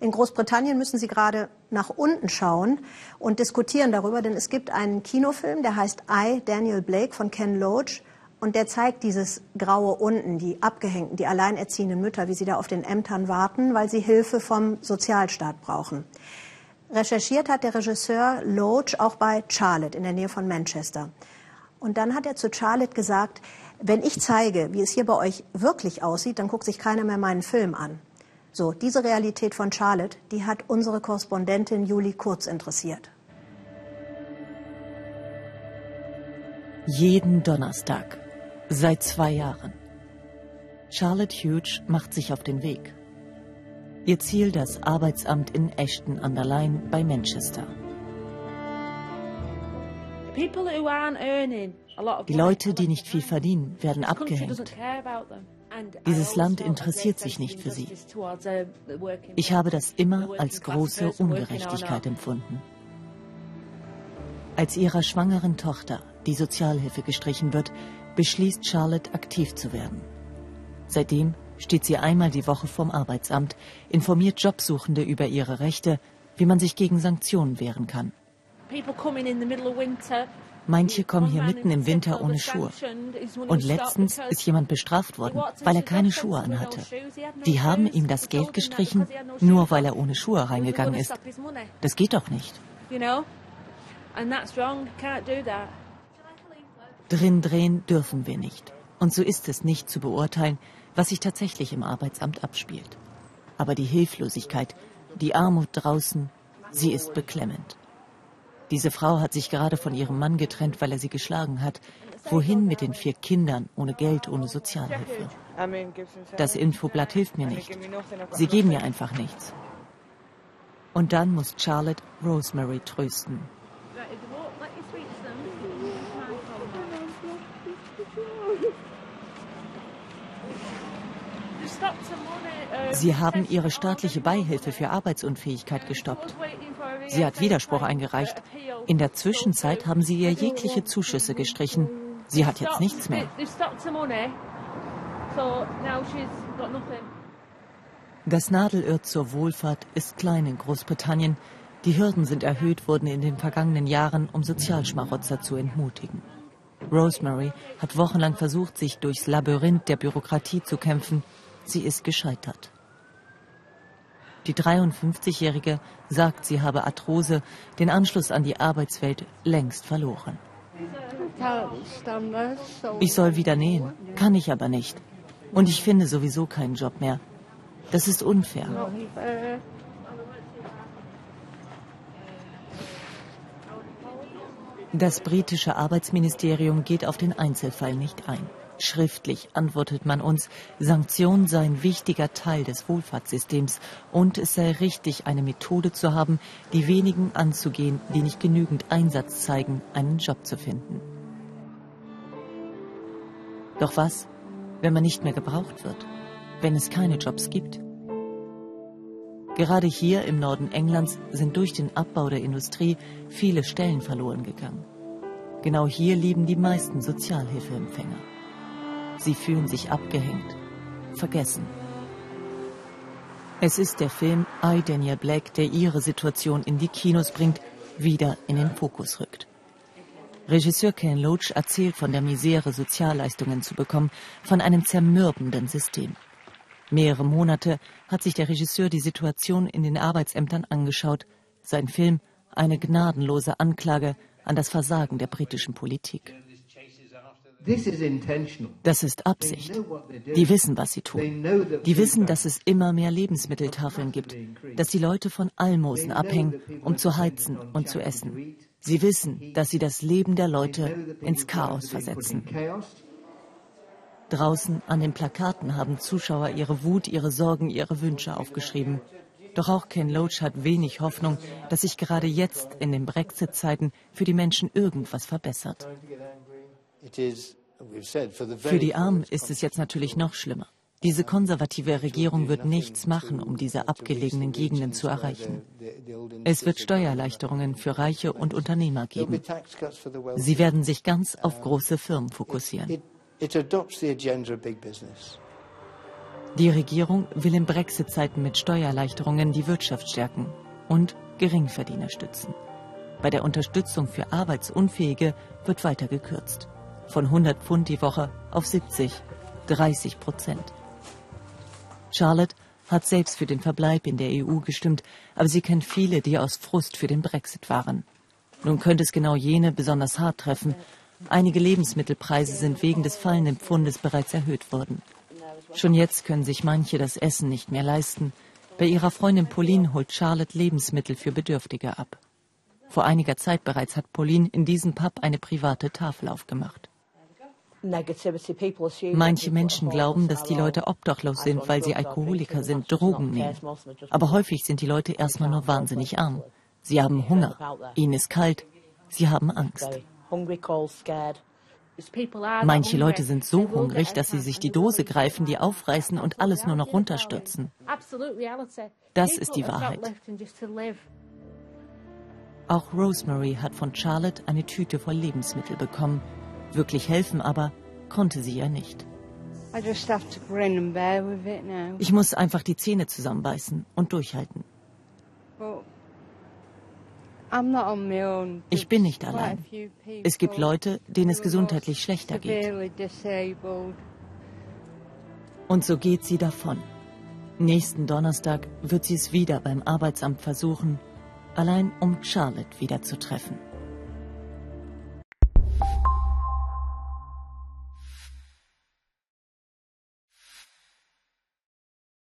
In Großbritannien müssen Sie gerade nach unten schauen und diskutieren darüber, denn es gibt einen Kinofilm, der heißt I, Daniel Blake von Ken Loach. Und der zeigt dieses graue unten, die abgehängten, die alleinerziehenden Mütter, wie sie da auf den Ämtern warten, weil sie Hilfe vom Sozialstaat brauchen. Recherchiert hat der Regisseur Loach auch bei Charlotte in der Nähe von Manchester. Und dann hat er zu Charlotte gesagt, wenn ich zeige, wie es hier bei euch wirklich aussieht, dann guckt sich keiner mehr meinen Film an. So, diese Realität von Charlotte, die hat unsere Korrespondentin Julie Kurz interessiert. Jeden Donnerstag Seit zwei Jahren. Charlotte Hughes macht sich auf den Weg. Ihr Ziel das Arbeitsamt in Ashton an der Line bei Manchester. Die Leute, die nicht viel verdienen, werden abgehängt. Dieses Land interessiert sich nicht für sie. Ich habe das immer als große Ungerechtigkeit empfunden. Als ihrer schwangeren Tochter die Sozialhilfe gestrichen wird, beschließt Charlotte, aktiv zu werden. Seitdem steht sie einmal die Woche vorm Arbeitsamt, informiert Jobsuchende über ihre Rechte, wie man sich gegen Sanktionen wehren kann. Manche kommen hier mitten im Winter ohne Schuhe. Und letztens ist jemand bestraft worden, weil er keine Schuhe anhatte. Die haben ihm das Geld gestrichen, nur weil er ohne Schuhe reingegangen ist. Das geht doch nicht. Drin drehen dürfen wir nicht. Und so ist es nicht zu beurteilen, was sich tatsächlich im Arbeitsamt abspielt. Aber die Hilflosigkeit, die Armut draußen, sie ist beklemmend. Diese Frau hat sich gerade von ihrem Mann getrennt, weil er sie geschlagen hat. Wohin mit den vier Kindern, ohne Geld, ohne Sozialhilfe? Das Infoblatt hilft mir nicht. Sie geben mir einfach nichts. Und dann muss Charlotte Rosemary trösten. Sie haben ihre staatliche Beihilfe für Arbeitsunfähigkeit gestoppt. Sie hat Widerspruch eingereicht. In der Zwischenzeit haben sie ihr jegliche Zuschüsse gestrichen. Sie hat jetzt nichts mehr. Das Nadelöhr zur Wohlfahrt ist klein in Großbritannien. Die Hürden sind erhöht worden in den vergangenen Jahren, um Sozialschmarotzer zu entmutigen. Rosemary hat wochenlang versucht, sich durchs Labyrinth der Bürokratie zu kämpfen. Sie ist gescheitert. Die 53-Jährige sagt, sie habe Arthrose, den Anschluss an die Arbeitswelt längst verloren. Ich soll wieder nähen, kann ich aber nicht. Und ich finde sowieso keinen Job mehr. Das ist unfair. Das britische Arbeitsministerium geht auf den Einzelfall nicht ein. Schriftlich antwortet man uns, Sanktionen seien wichtiger Teil des Wohlfahrtssystems und es sei richtig, eine Methode zu haben, die wenigen anzugehen, die nicht genügend Einsatz zeigen, einen Job zu finden. Doch was, wenn man nicht mehr gebraucht wird, wenn es keine Jobs gibt? Gerade hier im Norden Englands sind durch den Abbau der Industrie viele Stellen verloren gegangen. Genau hier leben die meisten Sozialhilfeempfänger. Sie fühlen sich abgehängt, vergessen. Es ist der Film I, Daniel Black, der ihre Situation in die Kinos bringt, wieder in den Fokus rückt. Regisseur Ken Loach erzählt von der Misere, Sozialleistungen zu bekommen, von einem zermürbenden System. Mehrere Monate hat sich der Regisseur die Situation in den Arbeitsämtern angeschaut. Sein Film eine gnadenlose Anklage an das Versagen der britischen Politik. Das ist Absicht. Die wissen, was sie tun. Die wissen, dass es immer mehr Lebensmitteltafeln gibt, dass die Leute von Almosen abhängen, um zu heizen und zu essen. Sie wissen, dass sie das Leben der Leute ins Chaos versetzen. Draußen an den Plakaten haben Zuschauer ihre Wut, ihre Sorgen, ihre Wünsche aufgeschrieben. Doch auch Ken Loach hat wenig Hoffnung, dass sich gerade jetzt in den Brexit-Zeiten für die Menschen irgendwas verbessert. Für die Armen ist es jetzt natürlich noch schlimmer. Diese konservative Regierung wird nichts machen, um diese abgelegenen Gegenden zu erreichen. Es wird Steuererleichterungen für Reiche und Unternehmer geben. Sie werden sich ganz auf große Firmen fokussieren. Die Regierung will in Brexit-Zeiten mit Steuererleichterungen die Wirtschaft stärken und Geringverdiener stützen. Bei der Unterstützung für Arbeitsunfähige wird weiter gekürzt. Von 100 Pfund die Woche auf 70, 30 Prozent. Charlotte hat selbst für den Verbleib in der EU gestimmt, aber sie kennt viele, die aus Frust für den Brexit waren. Nun könnte es genau jene besonders hart treffen. Einige Lebensmittelpreise sind wegen des fallenden Pfundes bereits erhöht worden. Schon jetzt können sich manche das Essen nicht mehr leisten. Bei ihrer Freundin Pauline holt Charlotte Lebensmittel für Bedürftige ab. Vor einiger Zeit bereits hat Pauline in diesem Pub eine private Tafel aufgemacht. Manche Menschen glauben, dass die Leute obdachlos sind, weil sie Alkoholiker sind, Drogen nehmen. Aber häufig sind die Leute erstmal nur wahnsinnig arm. Sie haben Hunger, ihnen ist kalt, sie haben Angst. Manche Leute sind so hungrig, dass sie sich die Dose greifen, die aufreißen und alles nur noch runterstürzen. Das ist die Wahrheit. Auch Rosemary hat von Charlotte eine Tüte voll Lebensmittel bekommen. Wirklich helfen aber konnte sie ja nicht. Ich muss einfach die Zähne zusammenbeißen und durchhalten. Ich bin nicht allein. Es gibt Leute, denen es gesundheitlich schlechter geht. Und so geht sie davon. Nächsten Donnerstag wird sie es wieder beim Arbeitsamt versuchen, allein um Charlotte wieder zu treffen.